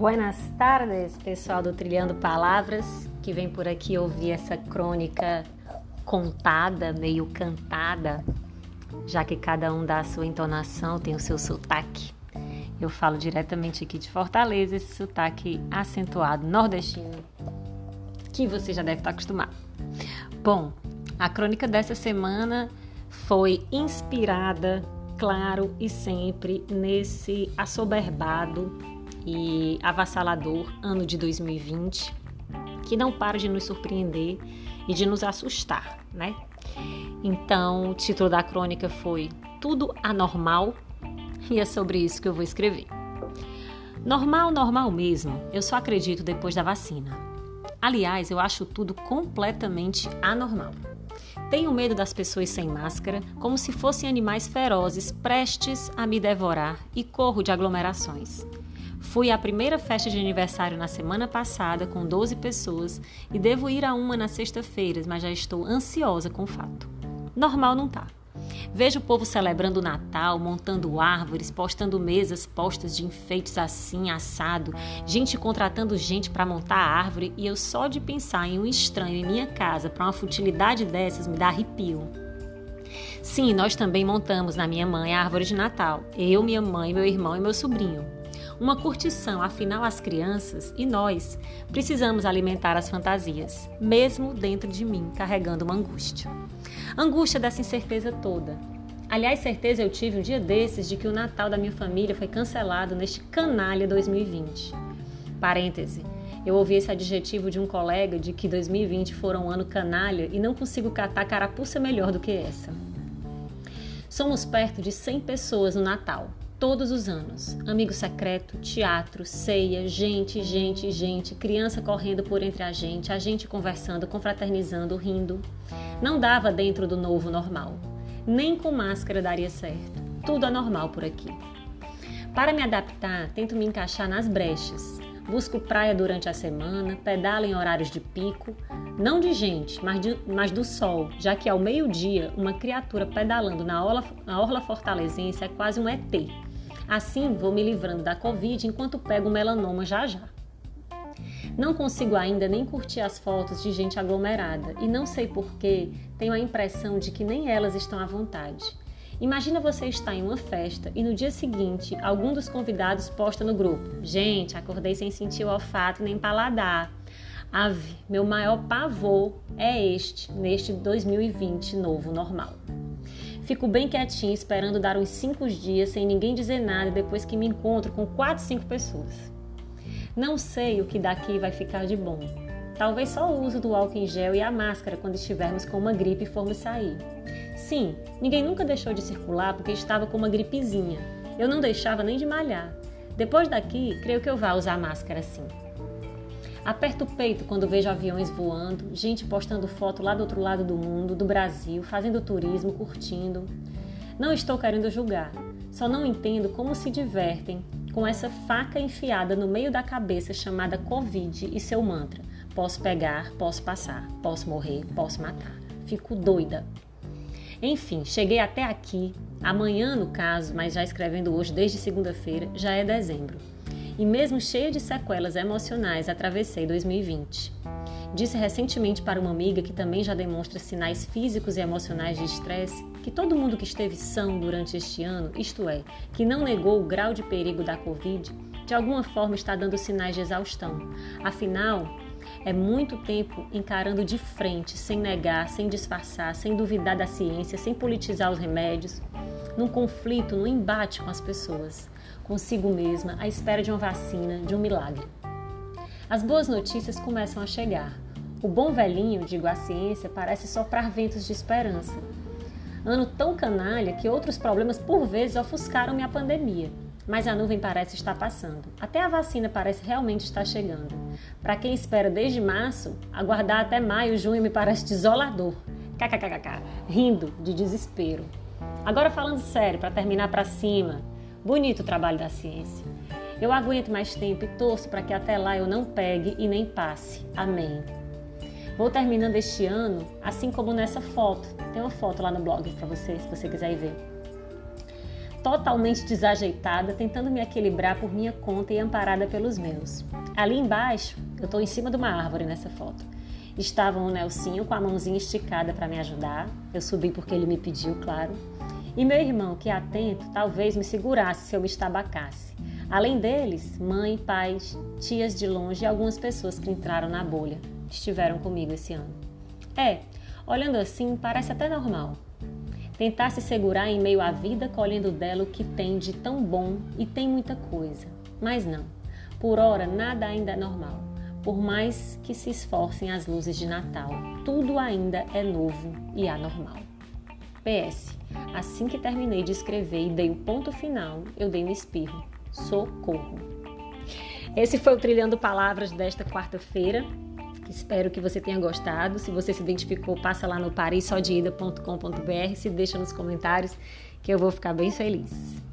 Buenas tardes, pessoal do Trilhando Palavras, que vem por aqui ouvir essa crônica contada, meio cantada, já que cada um dá a sua entonação, tem o seu sotaque. Eu falo diretamente aqui de Fortaleza, esse sotaque acentuado nordestino, que você já deve estar acostumado. Bom, a crônica dessa semana foi inspirada, claro e sempre, nesse assoberbado e avassalador ano de 2020, que não para de nos surpreender e de nos assustar, né? Então, o título da crônica foi Tudo Anormal e é sobre isso que eu vou escrever. Normal, normal mesmo, eu só acredito depois da vacina. Aliás, eu acho tudo completamente anormal. Tenho medo das pessoas sem máscara, como se fossem animais ferozes prestes a me devorar e corro de aglomerações. Fui à primeira festa de aniversário na semana passada com 12 pessoas e devo ir a uma na sexta-feira, mas já estou ansiosa com o fato. Normal não tá. Vejo o povo celebrando o Natal, montando árvores, postando mesas postas de enfeites assim, assado, gente contratando gente para montar a árvore e eu só de pensar em um estranho em minha casa para uma futilidade dessas me dá arrepio. Sim, nós também montamos na minha mãe a árvore de Natal. Eu, minha mãe, meu irmão e meu sobrinho. Uma curtição, afinal, as crianças e nós precisamos alimentar as fantasias, mesmo dentro de mim, carregando uma angústia. Angústia dessa incerteza toda. Aliás, certeza eu tive um dia desses de que o Natal da minha família foi cancelado neste canalha 2020. Parêntese. Eu ouvi esse adjetivo de um colega de que 2020 foram um ano canalha e não consigo catar carapuça melhor do que essa. Somos perto de 100 pessoas no Natal, todos os anos. Amigo secreto, teatro, ceia, gente, gente, gente, criança correndo por entre a gente, a gente conversando, confraternizando, rindo. Não dava dentro do novo normal. Nem com máscara daria certo. Tudo anormal por aqui. Para me adaptar, tento me encaixar nas brechas. Busco praia durante a semana, pedalo em horários de pico, não de gente, mas, de, mas do sol, já que ao meio-dia uma criatura pedalando na orla, na orla fortalezense é quase um ET Assim, vou me livrando da Covid enquanto pego o melanoma já já. Não consigo ainda nem curtir as fotos de gente aglomerada e não sei porquê, tenho a impressão de que nem elas estão à vontade. Imagina você estar em uma festa e no dia seguinte algum dos convidados posta no grupo: Gente, acordei sem sentir o olfato nem paladar. Ave, meu maior pavor é este, neste 2020 novo normal. Fico bem quietinho esperando dar uns 5 dias sem ninguém dizer nada depois que me encontro com 4, 5 pessoas. Não sei o que daqui vai ficar de bom. Talvez só o uso do álcool em gel e a máscara quando estivermos com uma gripe e formos sair. Sim, ninguém nunca deixou de circular porque estava com uma gripezinha. Eu não deixava nem de malhar. Depois daqui, creio que eu vá usar máscara sim. Aperto o peito quando vejo aviões voando, gente postando foto lá do outro lado do mundo, do Brasil, fazendo turismo, curtindo. Não estou querendo julgar, só não entendo como se divertem com essa faca enfiada no meio da cabeça chamada Covid e seu mantra: posso pegar, posso passar, posso morrer, posso matar. Fico doida. Enfim, cheguei até aqui. Amanhã, no caso, mas já escrevendo hoje desde segunda-feira, já é dezembro e, mesmo cheia de sequelas emocionais, atravessei 2020. Disse recentemente para uma amiga que também já demonstra sinais físicos e emocionais de estresse que todo mundo que esteve são durante este ano, isto é, que não negou o grau de perigo da Covid, de alguma forma está dando sinais de exaustão. Afinal, é muito tempo encarando de frente, sem negar, sem disfarçar, sem duvidar da ciência, sem politizar os remédios, num conflito, num embate com as pessoas consigo mesma, à espera de uma vacina, de um milagre. As boas notícias começam a chegar. O bom velhinho, digo a ciência, parece soprar ventos de esperança. Ano tão canalha que outros problemas por vezes ofuscaram minha pandemia. Mas a nuvem parece estar passando. Até a vacina parece realmente estar chegando. Para quem espera desde março, aguardar até maio, junho me parece desolador. KKKK, rindo de desespero. Agora falando sério, para terminar para cima, Bonito o trabalho da ciência. Eu aguento mais tempo e torço para que até lá eu não pegue e nem passe. Amém. Vou terminando este ano, assim como nessa foto. Tem uma foto lá no blog para você, se você quiser ver. totalmente desajeitada, tentando me equilibrar por minha conta e amparada pelos meus. Ali embaixo, eu estou em cima de uma árvore nessa foto. Estava o Nelsinho com a mãozinha esticada para me ajudar. Eu subi porque ele me pediu, claro. E meu irmão, que é atento, talvez me segurasse se eu me estabacasse. Além deles, mãe, pais, tias de longe e algumas pessoas que entraram na bolha estiveram comigo esse ano. É, olhando assim, parece até normal. Tentar se segurar em meio à vida, colhendo dela o que tem de tão bom e tem muita coisa. Mas não, por ora nada ainda é normal. Por mais que se esforcem as luzes de Natal, tudo ainda é novo e anormal. PS. Assim que terminei de escrever e dei o ponto final, eu dei um espirro. Socorro! Esse foi o Trilhando Palavras desta quarta-feira. Espero que você tenha gostado. Se você se identificou, passa lá no parissodeida.com.br, se deixa nos comentários que eu vou ficar bem feliz.